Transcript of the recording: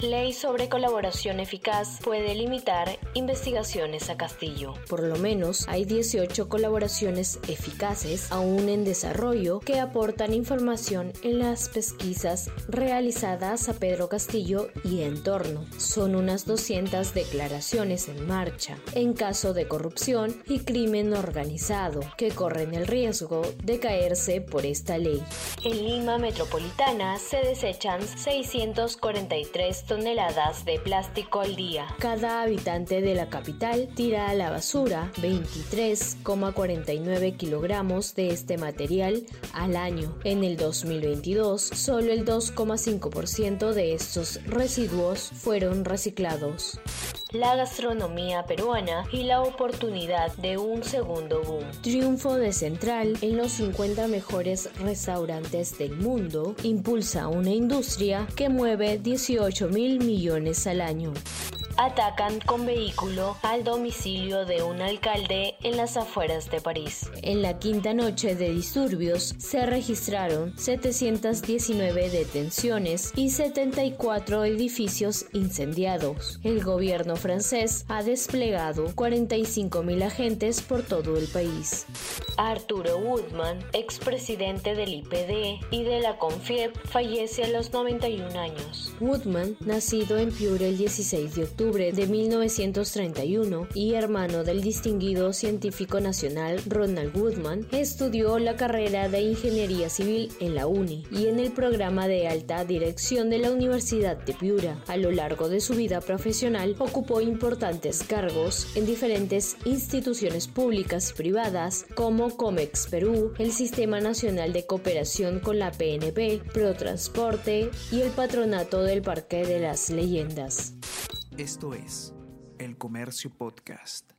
Ley sobre colaboración eficaz puede limitar investigaciones a Castillo. Por lo menos hay 18 colaboraciones eficaces aún en desarrollo que aportan información en las pesquisas realizadas a Pedro Castillo y entorno. Son unas 200 declaraciones en marcha en caso de corrupción y crimen organizado que corren el riesgo de caerse por esta ley. En Lima Metropolitana se desechan 643 toneladas de plástico al día. Cada habitante de la capital tira a la basura 23,49 kilogramos de este material al año. En el 2022, solo el 2,5% de estos residuos fueron reciclados la gastronomía peruana y la oportunidad de un segundo boom. Triunfo de Central en los 50 mejores restaurantes del mundo impulsa una industria que mueve 18 mil millones al año atacan con vehículo al domicilio de un alcalde en las afueras de París. En la quinta noche de disturbios se registraron 719 detenciones y 74 edificios incendiados. El gobierno francés ha desplegado 45.000 agentes por todo el país. Arturo Woodman, expresidente del IPD y de la CONFIEP, fallece a los 91 años. Woodman, nacido en Piura el 16 de octubre, de 1931 y hermano del distinguido científico nacional Ronald Woodman, estudió la carrera de Ingeniería Civil en la UNI y en el programa de alta dirección de la Universidad de Piura. A lo largo de su vida profesional ocupó importantes cargos en diferentes instituciones públicas y privadas como Comex Perú, el Sistema Nacional de Cooperación con la PNP, Protransporte y el Patronato del Parque de las Leyendas. Esto es El Comercio Podcast.